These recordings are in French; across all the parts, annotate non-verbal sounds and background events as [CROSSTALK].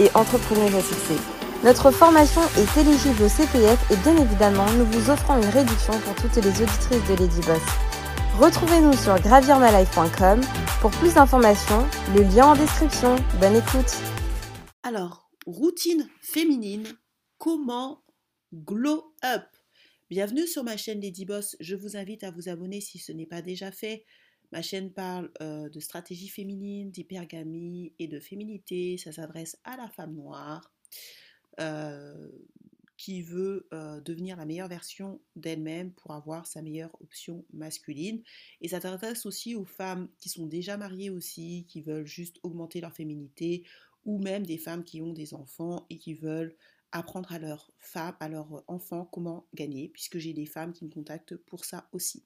et entrepreneuse à. Notre formation est éligible au CPF et bien évidemment, nous vous offrons une réduction pour toutes les auditrices de Lady Boss. Retrouvez-nous sur gravirmalife.com pour plus d'informations, le lien en description. Bonne écoute. Alors, routine féminine, comment glow up? Bienvenue sur ma chaîne Lady Boss. Je vous invite à vous abonner si ce n'est pas déjà fait. Ma chaîne parle de stratégie féminine, d'hypergamie et de féminité. Ça s'adresse à la femme noire qui veut devenir la meilleure version d'elle-même pour avoir sa meilleure option masculine. Et ça s'adresse aussi aux femmes qui sont déjà mariées aussi, qui veulent juste augmenter leur féminité, ou même des femmes qui ont des enfants et qui veulent apprendre à leurs femmes, à leurs enfants comment gagner, puisque j'ai des femmes qui me contactent pour ça aussi.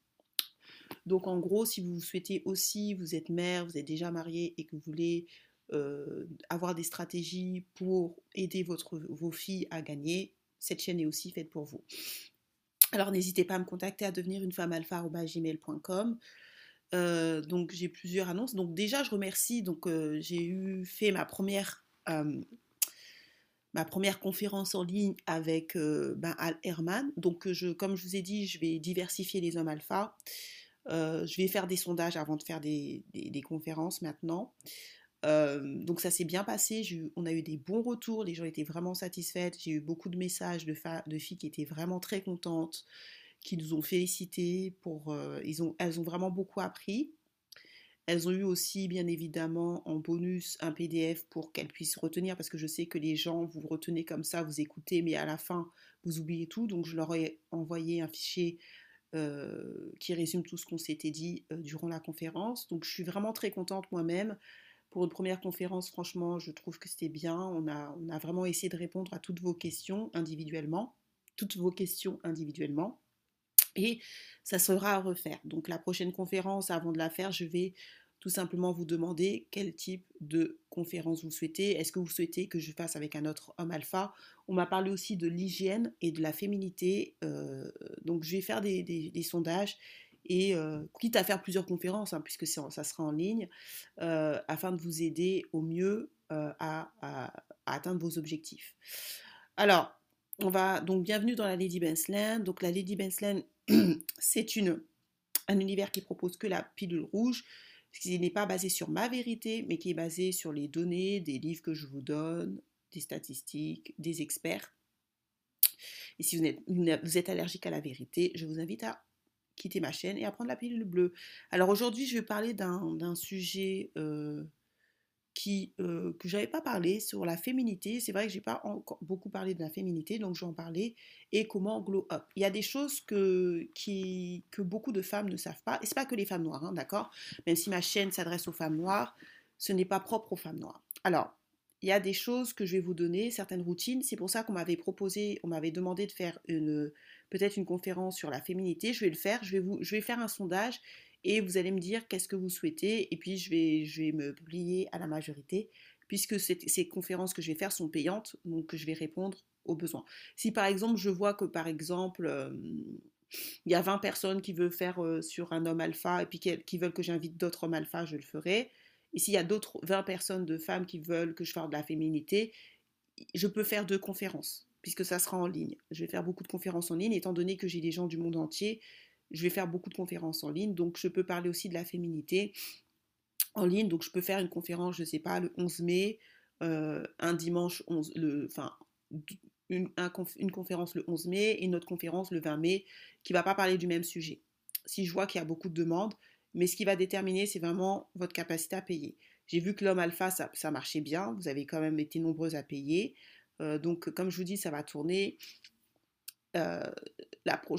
Donc en gros, si vous souhaitez aussi, vous êtes mère, vous êtes déjà mariée et que vous voulez euh, avoir des stratégies pour aider vos filles à gagner, cette chaîne est aussi faite pour vous. Alors n'hésitez pas à me contacter à devenir une femme alpha.gmail.com. Euh, donc j'ai plusieurs annonces. Donc déjà je remercie. Donc euh, j'ai eu fait ma première ma première conférence en ligne avec ben, Al Herman. Donc je, comme je vous ai dit, je vais diversifier les hommes alpha. Euh, je vais faire des sondages avant de faire des, conférences maintenant. Euh, donc ça s'est bien passé, on a eu des bons retours, les gens étaient vraiment satisfaits, j'ai eu beaucoup de messages de, filles qui étaient vraiment très contentes, qui nous ont félicité, euh, ils ont, elles ont vraiment beaucoup appris. Elles ont eu aussi, bien évidemment, en bonus un PDF pour qu'elles puissent retenir, parce que je sais que les gens, vous retenez comme ça, vous écoutez, mais à la fin, vous oubliez tout. Donc, je leur ai envoyé un fichier euh, qui résume tout ce qu'on s'était dit euh, durant la conférence. Donc je suis vraiment très contente moi-même. Pour une première conférence, franchement, je trouve que c'était bien. On a, on a vraiment essayé de répondre à toutes vos questions individuellement, toutes vos questions individuellement. Et ça sera à refaire. Donc la prochaine conférence, avant de la faire, je vais tout simplement vous demander quel type de conférence vous souhaitez. Est-ce que vous souhaitez que je fasse avec un autre homme alpha? On m'a parlé aussi de l'hygiène et de la féminité. Euh, donc je vais faire des, sondages et euh, quitte à faire plusieurs conférences, hein, puisque ça sera en ligne, euh, afin de vous aider au mieux à, atteindre vos objectifs. Alors, on va donc bienvenue dans la Lady Bensland. Donc la Lady Bensland, [CLEARS THROAT] c'est un univers qui propose que la pilule rouge qui n'est pas basé sur ma vérité, mais qui est basé sur les données des livres que je vous donne, des statistiques, des experts. Et si vous êtes, allergique à la vérité, je vous invite à quitter ma chaîne et à prendre la pilule bleue. Alors aujourd'hui, je vais parler d'un sujet euh, euh, que j'avais pas parlé sur la féminité. C'est vrai que j'ai pas encore beaucoup parlé de la féminité, donc je vais en parler. Et comment glow up. Il y a des choses que, que beaucoup de femmes ne savent pas. Et c'est pas que les femmes noires, hein, d'accord? Même si ma chaîne s'adresse aux femmes noires, ce n'est pas propre aux femmes noires. Alors, il y a des choses que je vais vous donner, certaines routines. C'est pour ça qu'on m'avait proposé, on m'avait demandé de faire une peut-être une conférence sur la féminité. Je vais le faire. Je vais vous, je vais faire un sondage et vous allez me dire qu'est-ce que vous souhaitez et puis je vais, me plier à la majorité puisque ces conférences que je vais faire sont payantes, donc je vais répondre aux besoins. Si par exemple je vois que par exemple il y a 20 personnes qui veulent faire sur un homme alpha et puis qui, veulent que j'invite d'autres hommes alpha, je le ferai. Et s'il y a d'autres 20 personnes de femmes qui veulent que je fasse de la féminité, je peux faire deux conférences puisque ça sera en ligne. Je vais faire beaucoup de conférences en ligne étant donné que j'ai des gens du monde entier je vais faire beaucoup de conférences en ligne, donc je peux parler aussi de la féminité en ligne. Donc je peux faire une conférence, je ne sais pas, le 11 mai, euh, un dimanche, 11, le, enfin, une, conférence le 11 mai et une autre conférence le 20 mai qui ne va pas parler du même sujet. Si je vois qu'il y a beaucoup de demandes, mais ce qui va déterminer, c'est vraiment votre capacité à payer. J'ai vu que l'homme alpha, ça, ça, marchait bien, vous avez quand même été nombreuses à payer. Euh, donc, comme je vous dis, ça va tourner. Euh,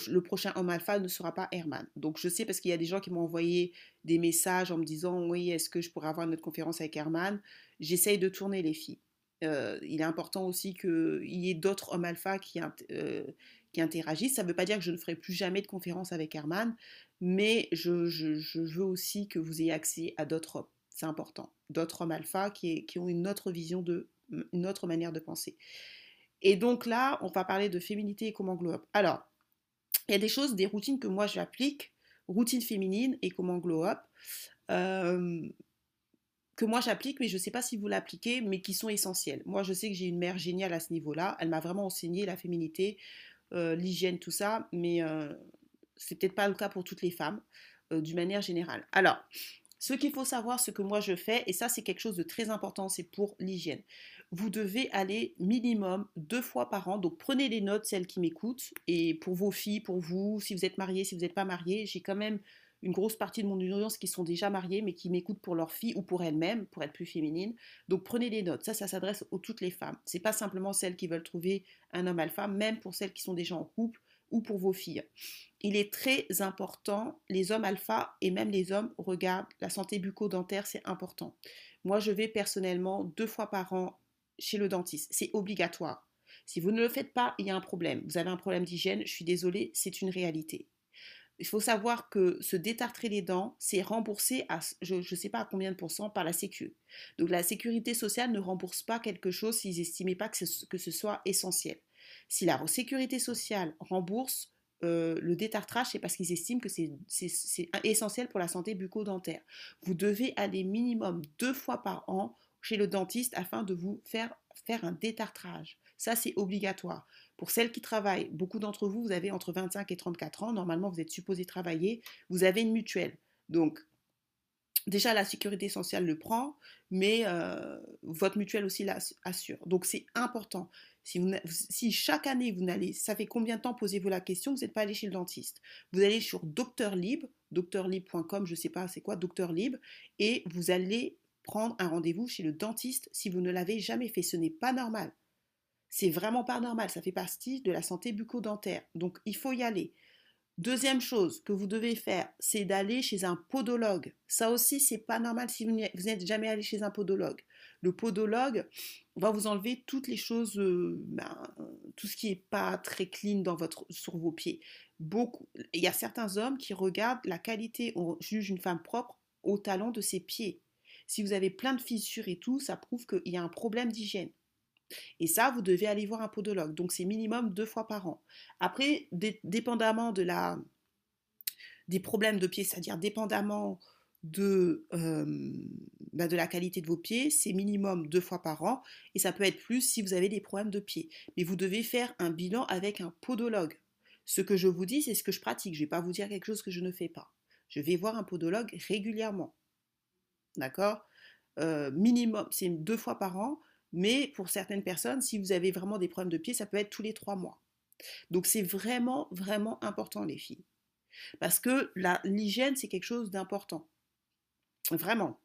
le prochain homme alpha ne sera pas Herman. Donc je sais parce qu'il y a des gens qui m'ont envoyé des messages en me disant oui, est-ce que je pourrais avoir une autre conférence avec Herman? J'essaye de tourner les filles. il est important aussi qu'il y ait d'autres hommes alpha qui, qui interagissent. Ça ne veut pas dire que je ne ferai plus jamais de conférence avec Herman, mais je, veux aussi que vous ayez accès à d'autres hommes. C'est important. D'autres hommes alpha qui, qui, ont une autre vision, de, une autre manière de penser. Et donc là, on va parler de féminité et comment glow up. Alors, il y a des choses, des routines que moi j'applique, routine féminine et comment glow up, euh, que moi j'applique, mais je ne sais pas si vous l'appliquez, mais qui sont essentielles. Moi, je sais que j'ai une mère géniale à ce niveau-là. Elle m'a vraiment enseigné la féminité, euh, l'hygiène, tout ça, mais euh, c'est peut-être pas le cas pour toutes les femmes, euh, d'une manière générale. Alors, ce qu'il faut savoir, ce que moi je fais, et ça c'est quelque chose de très important, c'est pour l'hygiène. Vous devez aller minimum deux fois par an, donc prenez des notes, celles qui m'écoutent, et pour vos filles, pour vous, si vous êtes mariés, si vous n'êtes pas mariés, j'ai quand même une grosse partie de mon audience qui sont déjà mariées, mais qui m'écoutent pour leur fille ou pour elles-mêmes, pour être plus féminine. Donc prenez des notes. Ça, ça s'adresse à toutes les femmes. C'est pas simplement celles qui veulent trouver un homme alpha, même pour celles qui sont déjà en couple ou pour vos filles. Il est très important, les hommes alpha et même les hommes regardent la santé bucco-dentaire, c'est important. Moi, je vais personnellement deux fois par an chez le dentiste. C'est obligatoire. Si vous ne le faites pas, il y a un problème. Vous avez un problème d'hygiène, je suis désolée, c'est une réalité. Il faut savoir que se détartrer les dents, c'est remboursé à je ne sais pas à combien de pourcents par la Sécu. Donc la sécurité sociale ne rembourse pas quelque chose s'ils n'estimaient pas que ce, que ce soit essentiel. Si la sécurité sociale rembourse euh, le détartrage, c'est parce qu'ils estiment que c'est essentiel pour la santé bucco-dentaire. Vous devez aller minimum deux fois par an chez le dentiste afin de vous faire faire un détartrage. Ça, c'est obligatoire. Pour celles qui travaillent, beaucoup d'entre vous, vous avez entre 25 et 34 ans. Normalement, vous êtes supposé travailler. Vous avez une mutuelle. Donc, déjà, la sécurité sociale le prend, mais euh, votre mutuelle aussi l'assure. Donc, c'est important. Si, chaque année, vous n'allez, ça fait combien de temps posez-vous la question, vous n'êtes pas allé chez le dentiste Vous allez sur Docteur Libre, docteurlibre.com, je ne sais pas c'est quoi, Docteur Libre, et vous allez prendre un rendez-vous chez le dentiste si vous ne l'avez jamais fait. Ce n'est pas normal. C'est vraiment pas normal. Ça fait partie de la santé bucco-dentaire. Donc, il faut y aller. Deuxième chose que vous devez faire, c'est d'aller chez un podologue. Ça aussi, c'est pas normal si vous n'êtes jamais allé chez un podologue. Le podologue va vous enlever toutes les choses, euh, ben, tout ce qui n'est pas très clean dans votre, sur vos pieds. Beaucoup. Il y a certains hommes qui regardent la qualité, on juge une femme propre au talon de ses pieds. Si vous avez plein de fissures et tout, ça prouve qu'il y a un problème d'hygiène. Et ça, vous devez aller voir un podologue. Donc c'est minimum deux fois par an. Après, dépendamment de la, des problèmes de pied, c'est-à-dire dépendamment de, bah, de la qualité de vos pieds, c'est minimum deux fois par an. Et ça peut être plus si vous avez des problèmes de pied. Mais vous devez faire un bilan avec un podologue. Ce que je vous dis, c'est ce que je pratique. Je ne vais pas vous dire quelque chose que je ne fais pas. Je vais voir un podologue régulièrement. D'accord? Euh, Minimum, c'est deux fois par an. Mais pour certaines personnes, si vous avez vraiment des problèmes de pied, ça peut être tous les trois mois. Donc c'est vraiment, vraiment important les filles. Parce que l'hygiène, c'est quelque chose d'important. Vraiment.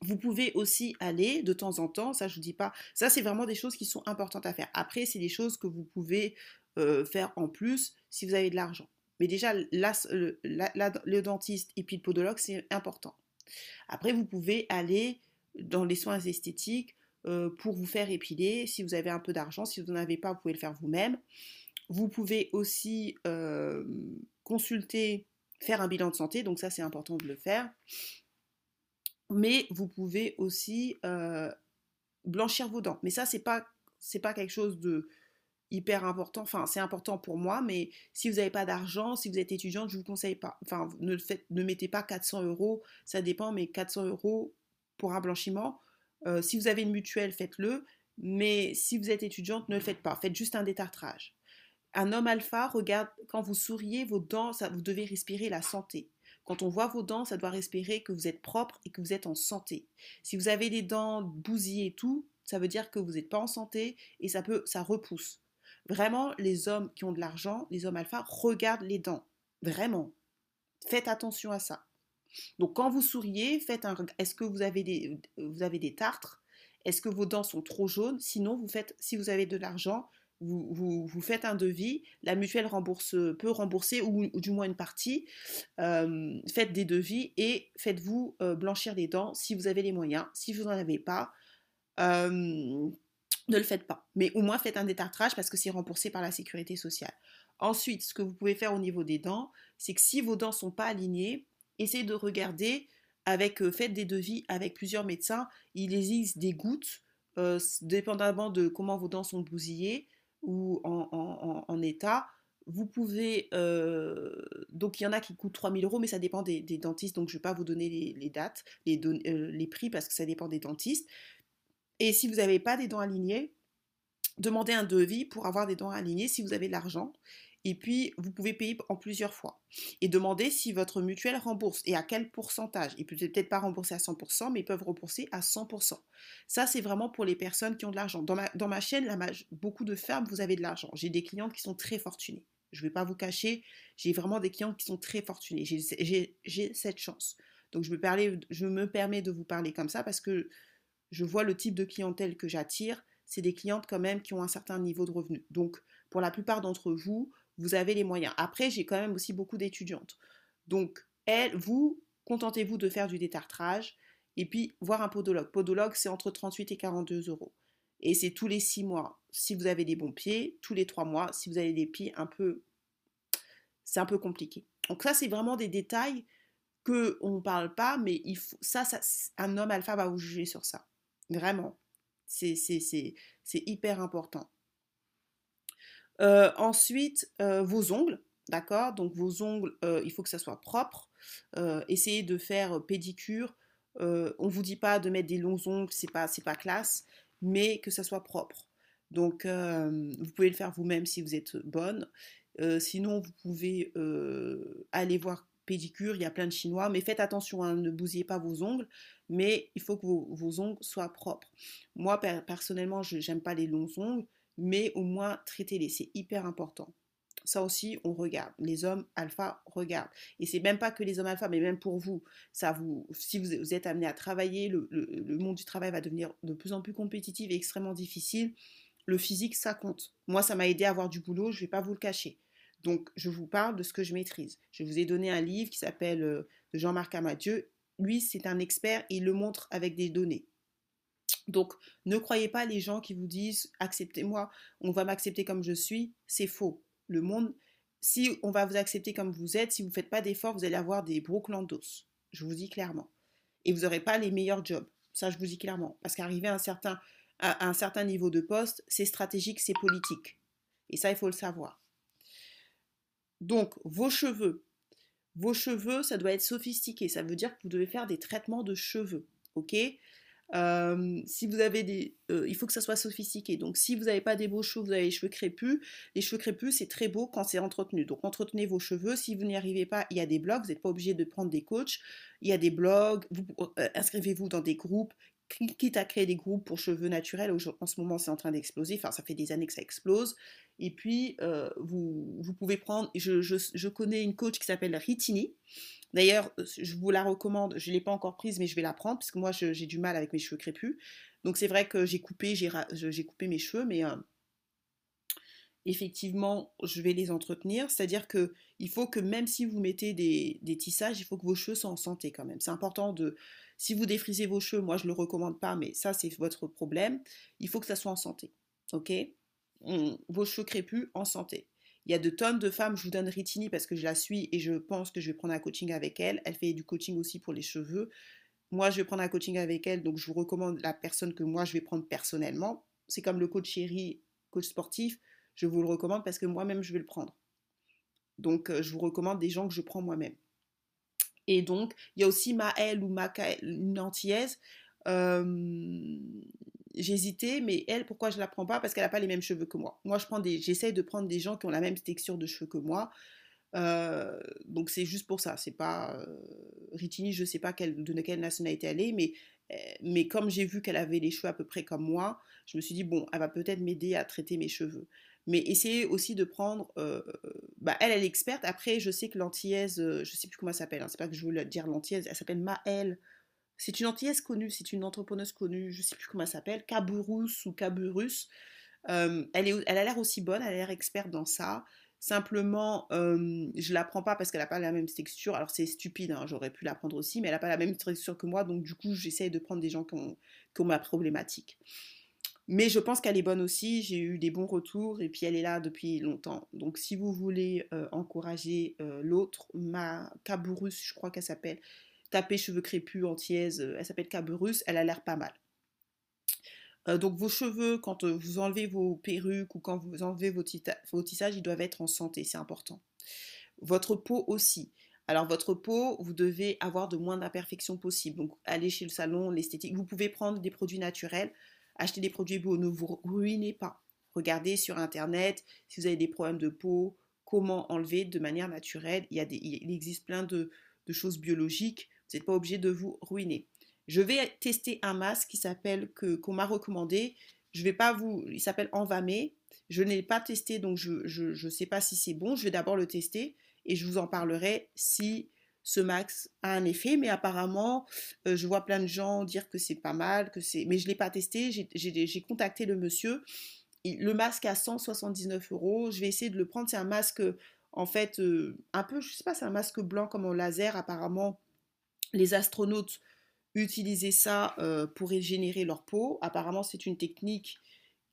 Vous pouvez aussi aller de temps en temps, ça je vous dis pas, ça c'est vraiment des choses qui sont importantes à faire. Après, c'est des choses que vous pouvez euh, faire en plus si vous avez de l'argent. Mais déjà, le dentiste et puis le podologue, c'est important. Après, vous pouvez aller dans les soins esthétiques, euh, pour vous faire épiler si vous avez un peu d'argent. Si vous n'en avez pas, vous pouvez le faire vous-même. Vous pouvez aussi euh, consulter, faire un bilan de santé, donc ça c'est important de le faire. Mais vous pouvez aussi euh, blanchir vos dents. Mais ça c'est pas pas quelque chose de hyper important. Enfin, c'est important pour moi, mais si vous n'avez pas d'argent, si vous êtes étudiante, je ne vous conseille pas. Enfin, ne mettez pas 400 euros, ça dépend, mais 400 euros pour un blanchiment, euh, si vous avez une mutuelle, faites-le. Mais si vous êtes étudiante, ne le faites pas. Faites juste un détartrage. Un homme alpha, regarde, quand vous souriez, vos dents, ça, vous devez respirer la santé. Quand on voit vos dents, ça doit respirer que vous êtes propre et que vous êtes en santé. Si vous avez des dents bousillées et tout, ça veut dire que vous n'êtes pas en santé et ça peut, ça repousse. Vraiment, les hommes qui ont de l'argent, les hommes alpha, regardent les dents. Vraiment. Faites attention à ça. Donc quand vous souriez, faites un est-ce que vous avez des vous avez des tartres? Est-ce que vos dents sont trop jaunes? Sinon, vous faites si vous avez de l'argent, vous, faites un devis, la mutuelle rembourse, peut rembourser ou, du moins une partie. Euh, faites des devis et faites-vous euh, blanchir les dents si vous avez les moyens. Si vous n'en avez pas, ne le faites pas. Mais au moins faites un détartrage parce que c'est remboursé par la sécurité sociale. Ensuite, ce que vous pouvez faire au niveau des dents, c'est que si vos dents sont pas alignées, essayez de regarder avec, faites des devis avec plusieurs médecins. Il existe des gouttes, dépendamment de comment vos dents sont bousillées ou en état vous pouvez. Euh, donc, il y en a qui coûtent 3000 euros, mais ça dépend des, dentistes. Donc, je ne vais pas vous donner les, dates, les, euh, les, prix, parce que ça dépend des dentistes. Et si vous n'avez pas des dents alignées, demandez un devis pour avoir des dents alignées si vous avez de l'argent. Et puis, vous pouvez payer en plusieurs fois. Et demandez si votre mutuelle rembourse et à quel pourcentage. Ils peuvent peut-être pas rembourser à 100%, mais ils peuvent rembourser à 100%. Ça, c'est vraiment pour les personnes qui ont de l'argent. Dans ma, dans ma chaîne, beaucoup de femmes, vous avez de l'argent. J'ai des clientes qui sont très fortunées. Je ne vais pas vous cacher, j'ai vraiment des clients qui sont très fortunés. J'ai cette chance. Donc je me, je me permets de vous parler comme ça parce que je vois le type de clientèle que j'attire. C'est des clientes quand même qui ont un certain niveau de revenu. Donc pour la plupart d'entre vous, vous avez les moyens. Après, j'ai quand même aussi beaucoup d'étudiantes. Donc, elles, vous, contentez-vous de faire du détartrage et puis voir un podologue. Podologue, c'est entre 38 et 42 euros. Et c'est tous les six mois si vous avez des bons pieds, tous les trois mois si vous avez des pieds un peu... C'est un peu compliqué. Donc ça, c'est vraiment des détails que on ne parle pas, mais il faut, ça, ça, un homme alpha va vous juger sur ça. Vraiment. C'est hyper important. Euh, ensuite, euh, vos ongles, d'accord? Donc vos ongles, euh, il faut que ça soit propre. essayez de faire pédicure. on ne vous dit pas de mettre des longs ongles, c'est pas, pas classe mais que ça soit propre. Donc, vous pouvez le faire vous-même si vous êtes bonne. Sinon, vous pouvez aller voir pédicure, il y a plein de chinois, mais faites attention, hein, ne bousillez pas vos ongles, mais il faut que vos, ongles soient propres. Moi, personnellement, je n'aime pas les longs ongles, mais au moins traitez-les, c'est hyper important. Ça aussi, on regarde. Les hommes alpha regardent. Et c'est même pas que les hommes alpha, mais même pour vous. Ça vous, si vous, êtes amené à travailler, le, monde du travail va devenir de plus en plus compétitif et extrêmement difficile. Le physique, ça compte. Moi, ça m'a aidé à avoir du boulot, je vais pas vous le cacher. Donc, je vous parle de ce que je maîtrise. Je vous ai donné un livre qui s'appelle euh, de Jean-Marc Amadieu. Lui, c'est un expert il le montre avec des données. Donc, ne croyez pas les gens qui vous disent acceptez-moi, on va m'accepter comme je suis. C'est faux le monde, si on va vous accepter comme vous êtes, si vous ne faites pas d'efforts, vous allez avoir des d'os. Je vous dis clairement. Et vous n'aurez pas les meilleurs jobs. Ça, je vous dis clairement. Parce qu'arriver à un certain niveau de poste, c'est stratégique, c'est politique. Et ça, il faut le savoir. Donc, vos cheveux. Vos cheveux, ça doit être sophistiqué. Ça veut dire que vous devez faire des traitements de cheveux. OK? Si vous avez des, il faut que ça soit sophistiqué. Donc, si vous n'avez pas des beaux cheveux, vous avez les cheveux crépus. Les cheveux crépus, c'est très beau quand c'est entretenu. Donc, entretenez vos cheveux. Si vous n'y arrivez pas, il y a des blogs. Vous n'êtes pas obligé de prendre des coachs. Il y a des blogs. Vous, inscrivez-vous dans des groupes. Quitte à créer des groupes pour cheveux naturels. En ce moment, c'est en train d'exploser. Enfin, ça fait des années que ça explose. Et puis, vous, vous, pouvez prendre. Je, connais une coach qui s'appelle Ritini. D'ailleurs, euh, je vous la recommande, je ne l'ai pas encore prise, mais je vais la prendre, parce que moi, j'ai du mal avec mes cheveux crépus. Donc c'est vrai que j'ai coupé, j'ai coupé mes cheveux, mais euh, effectivement, je vais les entretenir. C'est-à-dire que il faut que même si vous mettez des, tissages, il faut que vos cheveux soient en santé quand même. C'est important de... Si vous défrisez vos cheveux, moi je ne le recommande pas, mais ça c'est votre problème. Il faut que ça soit en santé. Ok? Vos cheveux crépus en santé. Il y a de tonnes de femmes, je vous donne Ritini parce que je la suis et je pense que je vais prendre un coaching avec elle. Elle fait du coaching aussi pour les cheveux. Moi, je vais prendre un coaching avec elle, donc je vous recommande la personne que moi je vais prendre personnellement. C'est comme le coach chéri, coach sportif, je vous le recommande parce que moi-même je vais le prendre. Donc, euh, je vous recommande des gens que je prends moi-même. Et donc, il y a aussi Maëlle ou Macaël, une antillaise. Euh, j'hésitais, mais elle, pourquoi je la prends pas? Parce qu'elle n'a pas les mêmes cheveux que moi. Moi, je de prendre des gens qui ont la même texture de cheveux que moi. Euh, donc c'est juste pour ça. C'est pas Ritini, je sais pas de quelle nationalité elle est, mais mais comme j'ai vu qu'elle avait les cheveux à peu près comme moi, je me suis dit bon, elle va peut-être m'aider à traiter mes cheveux. Mais essayez aussi de prendre. bah, elle, elle est experte. Après, je sais que l'antillaise, je sais plus comment elle s'appelle. Hein, c'est pas que je veux dire l'antillaise. Elle s'appelle Maëlle c'est une antillaise connue, c'est une entrepreneuse connue, je sais plus comment elle s'appelle, Caburus ou Caburus. Euh, elle, est, elle a l'air aussi bonne, elle a l'air experte dans ça. Simplement, euh, je la prends pas parce qu'elle n'a pas la même texture. Alors c'est stupide, hein, j'aurais pu la prendre aussi, mais elle n'a pas la même texture que moi. Donc du coup, j'essaye de prendre des gens qui ont, ma problématique. Mais je pense qu'elle est bonne aussi. J'ai eu des bons retours et puis elle est là depuis longtemps. Donc si vous voulez euh, encourager euh, l'autre, ma Caburus, je crois qu'elle s'appelle, tapez cheveux crépus, antillaise, elle s'appelle Caburus, elle a l'air pas mal. Euh, donc vos cheveux, quand euh, vous enlevez vos perruques ou quand vous enlevez vos, tissages, ils doivent être en santé, c'est important. Votre peau aussi. Alors votre peau, vous devez avoir de moins d'imperfections possible. Donc allez chez le salon, l'esthétique. Vous pouvez prendre des produits naturels, acheter des produits beaux, ne vous ruinez pas. Regardez sur internet si vous avez des problèmes de peau, comment enlever de manière naturelle. Il, y existe plein de, choses biologiques. Vous n'êtes pas obligé de vous ruiner. Je vais tester un masque qui s'appelle qu'on m'a recommandé. Je vais pas vous, il s'appelle Envamé. Je n'ai pas testé donc je ne sais pas si c'est bon. Je vais d'abord le tester et je vous en parlerai si ce max a un effet, mais apparemment, euh, je vois plein de gens dire que c'est pas mal, mais je l'ai pas testé. J'ai contacté le monsieur. Le masque à 179 euros. Je vais essayer de le prendre. C'est un masque, en fait, euh, un peu, je sais pas, c'est un masque blanc comme en laser. Apparemment, les astronautes utiliser ça euh, pour régénérer leur peau. Apparemment, c'est une technique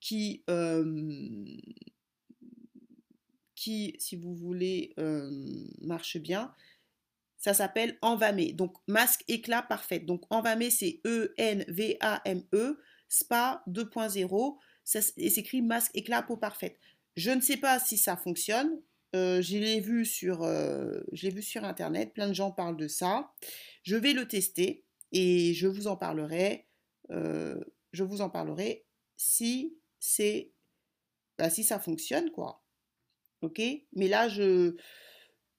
qui, si vous voulez, marche bien. Ça s'appelle Envamé. Donc, masque éclat parfait. Donc, Envamé, c'est E-N-V-A-M-E, e, SPA 2.0. Et s'écrit masque éclat peau parfaite. Je ne sais pas si ça fonctionne. je l'ai vu sur, vu sur internet. Plein de gens parlent de ça. Je vais le tester et je vous en parlerai, euh, je vous en parlerai si c'est, bah, si ça fonctionne quoi. Ok? Mais là je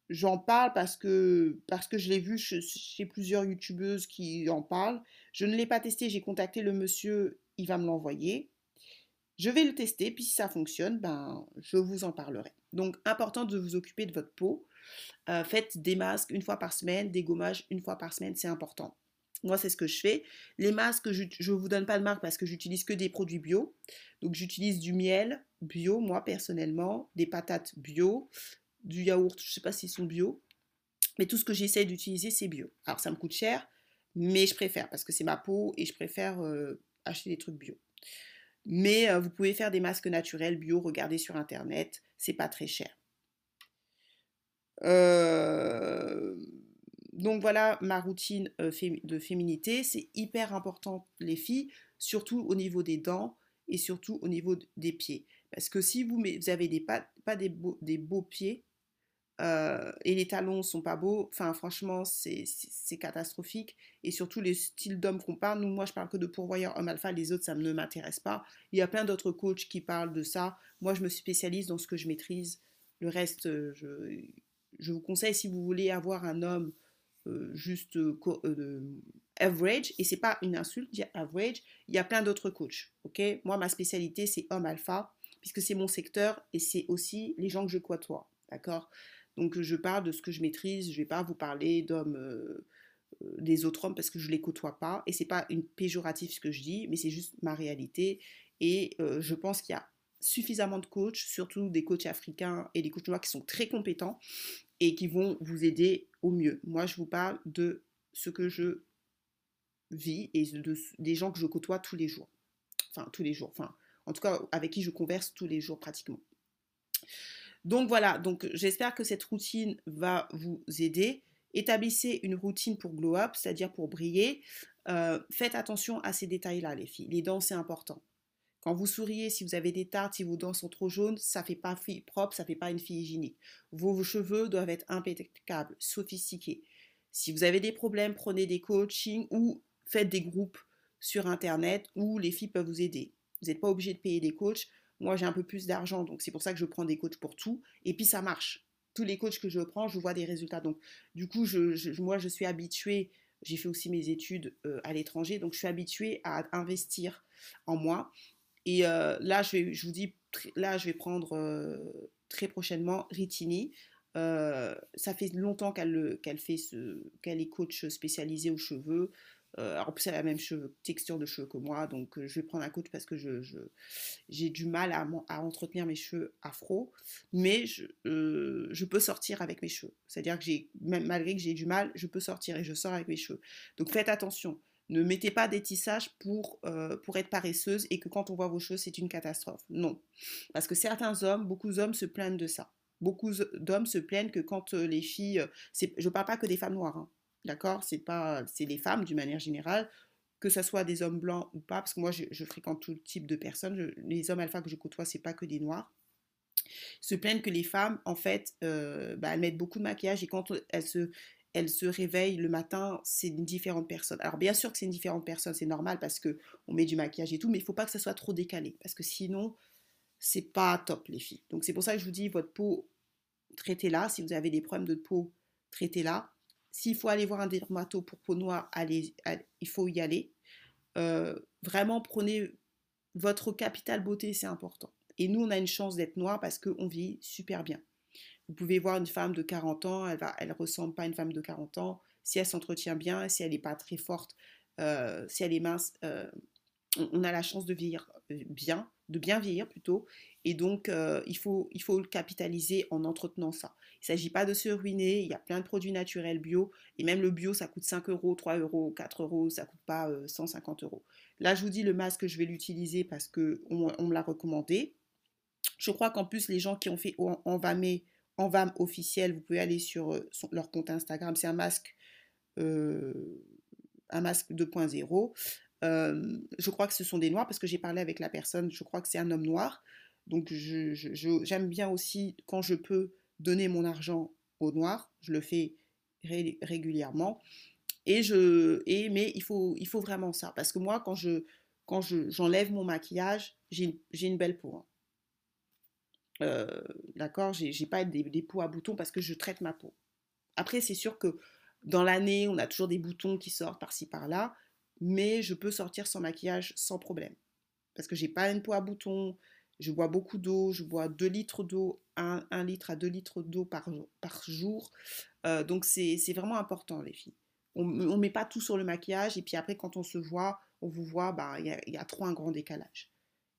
j'en parle parce que parce que je l'ai vu chez, plusieurs youtubeuses qui en parlent. Je ne l'ai pas testé, j'ai contacté le monsieur, il va me l'envoyer. Je vais le tester, puis si ça fonctionne, ben, je vous en parlerai. Donc, important de vous occuper de votre peau. Euh, faites des masques une fois par semaine, des gommages une fois par semaine, c'est important. Moi, c'est ce que je fais. Les masques, je ne vous donne pas de marque parce que j'utilise que des produits bio. Donc, j'utilise du miel bio, moi, personnellement, des patates bio, du yaourt, je ne sais pas s'ils sont bio. Mais tout ce que j'essaie d'utiliser, c'est bio. Alors, ça me coûte cher, mais je préfère parce que c'est ma peau et je préfère euh, acheter des trucs bio. Mais euh, vous pouvez faire des masques naturels bio, regardez sur Internet, c'est pas très cher. Euh donc voilà ma routine de féminité. C'est hyper important les filles, surtout au niveau des dents et surtout au niveau des pieds. Parce que si vous, vous avez pas, des beaux pieds euh, et les talons sont pas beaux, enfin franchement c'est catastrophique. Et surtout les styles d'hommes qu'on parle, moi je parle que de pourvoyeurs homme alpha, les autres ça ne m'intéresse pas. Il y a plein d'autres coachs qui parlent de ça. Moi je me spécialise dans ce que je maîtrise. Le reste, je, je vous conseille si vous voulez avoir un homme euh, juste euh, euh, average, et c'est pas une insulte, dire average, il y a plein d'autres coachs, ok? Moi, ma spécialité, c'est homme alpha, puisque c'est mon secteur, et c'est aussi les gens que je côtoie, d'accord? Donc, je parle de ce que je maîtrise, je vais pas vous parler d'hommes... des autres hommes parce que je les côtoie pas et c'est pas une péjorative ce que je dis mais c'est juste ma réalité et je pense qu'il y a suffisamment de coachs surtout des coachs africains et des coachs noirs qui sont très compétents et qui vont vous aider au mieux. Moi, je vous parle de ce que je vis et de, des gens que je côtoie tous les jours. Enfin, tous les jours. Enfin, en tout cas, avec qui je converse tous les jours pratiquement. Donc voilà, donc j'espère que cette routine va vous aider. Établissez une routine pour glow up, c'est-à-dire pour briller. Euh, faites attention à ces détails-là, les filles. Les dents, c'est important. Quand vous souriez, si vous avez des tartes, si vos dents sont trop jaunes, ça fait pas fille propre, ça fait pas une fille hygiénique. Vos, cheveux doivent être impeccables, sophistiqués. Si vous avez des problèmes, prenez des coachings ou faites des groupes sur internet où les filles peuvent vous aider. Vous n'êtes pas obligé de payer des coachs. Moi, j'ai un peu plus d'argent, donc c'est pour ça que je prends des coachs pour tout. Et puis ça marche. Tous les coachs que je prends, je vois des résultats. Donc, du coup, moi, je suis habituée. J'ai fait aussi mes études euh, à l'étranger, donc je suis habituée à investir en moi. Et euh, là, je, vais, vous dis, là, je vais prendre euh, très prochainement Ritini. Ça fait longtemps qu'elle fait qu'elle est coach spécialisée aux cheveux. Euh, en plus, elle a la même texture de cheveux que moi, donc euh, je vais prendre un coach parce que je, j'ai du mal à, à, entretenir mes cheveux afro, mais je, euh, je peux sortir avec mes cheveux. C'est-à-dire que j'ai, même malgré que j'ai du mal, je peux sortir et je sors avec mes cheveux. Donc faites attention. Ne mettez pas des tissages pour, pour être paresseuse et que quand on voit vos cheveux, c'est une catastrophe. Non. Parce que certains hommes, beaucoup d'hommes se plaignent de ça. Beaucoup d'hommes se plaignent que quand les filles, je ne parle pas que des femmes noires, hein, D'accord? C'est pas, c'est les femmes d'une manière générale, que ce soit des hommes blancs ou pas, parce que moi je, fréquente tout type de personnes. les hommes alpha que je côtoie, c'est pas que des noirs. Se plaignent que les femmes, en fait, euh, bah, elles mettent beaucoup de maquillage et quand elles se, elles se réveillent le matin, c'est une différente personne. Alors bien sûr que c'est une différente personne, c'est normal parce que on met du maquillage et tout, mais il faut pas que ça soit trop décalé parce que sinon c'est pas top les filles. Donc c'est pour ça que je vous dis votre peau traitez-la. Si vous avez des problèmes de peau, traitez-la. S'il faut aller voir un dermato pour peau noire, allez, il faut y aller. Euh, vraiment, prenez votre capital beauté, c'est important. Et nous, on a une chance d'être noir parce qu'on vit super bien. Vous pouvez voir une femme de 40 ans, elle ne elle ressemble pas à une femme de 40 ans. Si elle s'entretient bien, si elle n'est pas très forte, euh, si elle est mince, euh, on, a la chance de vieillir bien, de bien vieillir plutôt. Et donc, il, faut, il faut le capitaliser en entretenant ça. Il ne s'agit pas de se ruiner, il y a plein de produits naturels bio, et même le bio, ça coûte 5 euros, 3 euros, 4 euros, ça ne coûte pas 150 euh, euros. Là, je vous dis, le masque, je vais l'utiliser parce qu'on on me l'a recommandé. Je crois qu'en plus, les gens qui ont fait en VAM officiel, vous pouvez aller sur, euh, leur compte Instagram, c'est un masque, euh, un masque 2.0. je crois que ce sont des noirs parce que j'ai parlé avec la personne, je crois que c'est un homme noir. Donc j'aime bien aussi, quand je peux, donner mon argent au noir, je le fais régulièrement. Et je, et, mais il faut, il faut vraiment ça. Parce que moi, quand je quand j'enlève mon maquillage, j'ai une belle peau. Hein. Euh, D'accord J'ai pas des peaux à boutons parce que je traite ma peau. Après, c'est sûr que dans l'année, on a toujours des boutons qui sortent par-ci par-là, mais je peux sortir sans maquillage sans problème. Parce que j'ai pas une peau à boutons, je bois beaucoup d'eau, je bois 2 litres d'eau, 1, litre à 2 litres d'eau par, par jour. Euh, donc c'est vraiment important les filles. On ne met pas tout sur le maquillage et puis après quand on se voit, on vous voit, bah, il y, a, trop un grand décalage.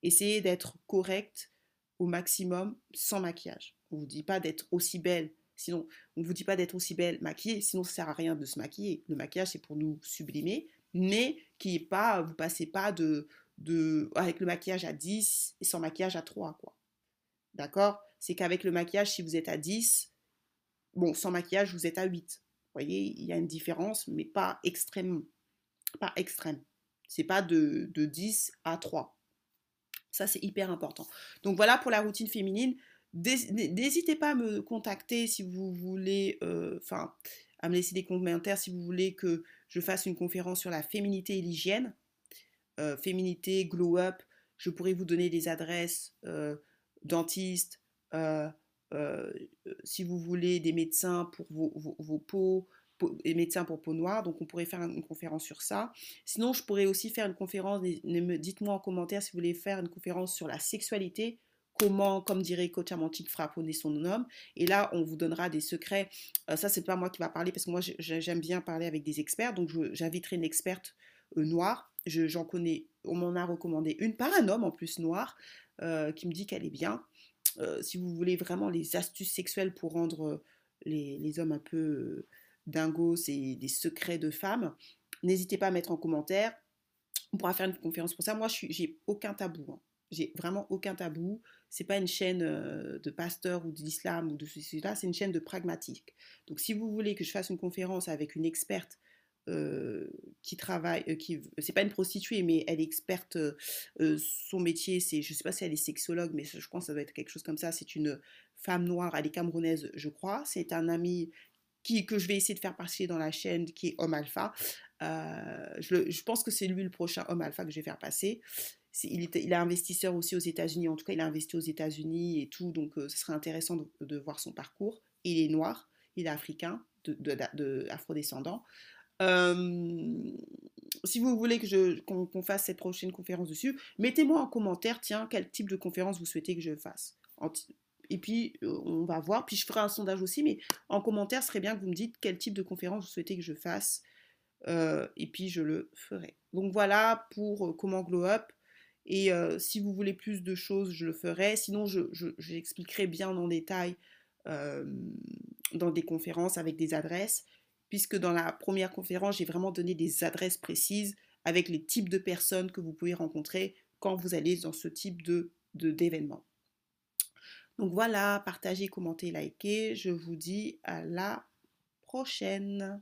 Essayez d'être correct au maximum sans maquillage. On ne vous dit pas d'être aussi belle, sinon on ne vous dit pas d'être aussi belle maquillée, sinon ça sert à rien de se maquiller. Le maquillage c'est pour nous sublimer, mais qui est pas, vous passez pas de, avec le maquillage à 10 et sans maquillage à 3, quoi. D'accord? C'est qu'avec le maquillage, si vous êtes à 10, bon, sans maquillage, vous êtes à 8. Vous voyez, il y a une différence, mais pas extrêmement. Pas extrême. C'est pas de, de 10 à 3. Ça, c'est hyper important. Donc voilà pour la routine féminine. N'hésitez pas à me contacter si vous voulez, euh, enfin, à me laisser des commentaires si vous voulez que je fasse une conférence sur la féminité et l'hygiène. Euh, féminité, glow up. Je pourrais vous donner des adresses euh, dentistes, euh, si vous voulez des médecins pour vos, peaux, des médecins pour peau noire. Donc on pourrait faire une conférence sur ça. Sinon, je pourrais aussi faire une conférence. Dites-moi en commentaire si vous voulez faire une conférence sur la sexualité comment, comme dirait Coach Amantique, frapponner son homme. Et là, on vous donnera des secrets. ça, c'est pas moi qui va parler parce que moi, j'aime bien parler avec des experts. Donc, j'inviterai une experte noire j'en connais, on m'en a recommandé une par un homme en plus noir, euh, qui me dit qu'elle est bien. Euh, si vous voulez vraiment les astuces sexuelles pour rendre euh, les, hommes un peu dingos et des secrets de femmes, n'hésitez pas à mettre en commentaire. On pourra faire une conférence pour ça. Moi, je j'ai aucun tabou. Hein. J'ai vraiment aucun tabou. C'est pas une chaîne de pasteur ou d'islam ou de ceci là, c'est une chaîne de pragmatique. Donc, si vous voulez que je fasse une conférence avec une experte euh, qui travaille, euh, qui c'est pas une prostituée, mais elle est experte. Euh, son métier, c'est, je sais pas si elle est sexologue, mais je pense que ça doit être quelque chose comme ça. C'est une femme noire, elle est camerounaise, je crois. C'est un ami qui, que je vais essayer de faire passer dans la chaîne, qui est homme alpha. Je, pense que c'est lui le prochain homme alpha que je vais faire passer. Il, est, il est investisseur aussi aux États-Unis. En tout cas, il a investi aux États-Unis et tout, donc ce serait intéressant de, voir son parcours. Il est noir, il est africain, de, de, de afrodescendant si vous voulez que qu'on, fasse cette prochaine conférence dessus, mettez-moi en commentaire, tiens, quel type de conférence vous souhaitez que je fasse. Et puis, euh, on va voir. Puis, je ferai un sondage aussi, mais en commentaire, ce serait bien que vous me dites quel type de conférence vous souhaitez que je fasse. euh, et puis je le ferai. Donc voilà pour comment glow up. Et si vous voulez plus de choses, je le ferai. Sinon, je, bien en détail dans des conférences avec des adresses, puisque dans la première conférence, j'ai vraiment donné des adresses précises avec les types de personnes que vous pouvez rencontrer quand vous allez dans ce type de d'événement. Donc voilà, partagez, commentez, likez. Je vous dis à la prochaine.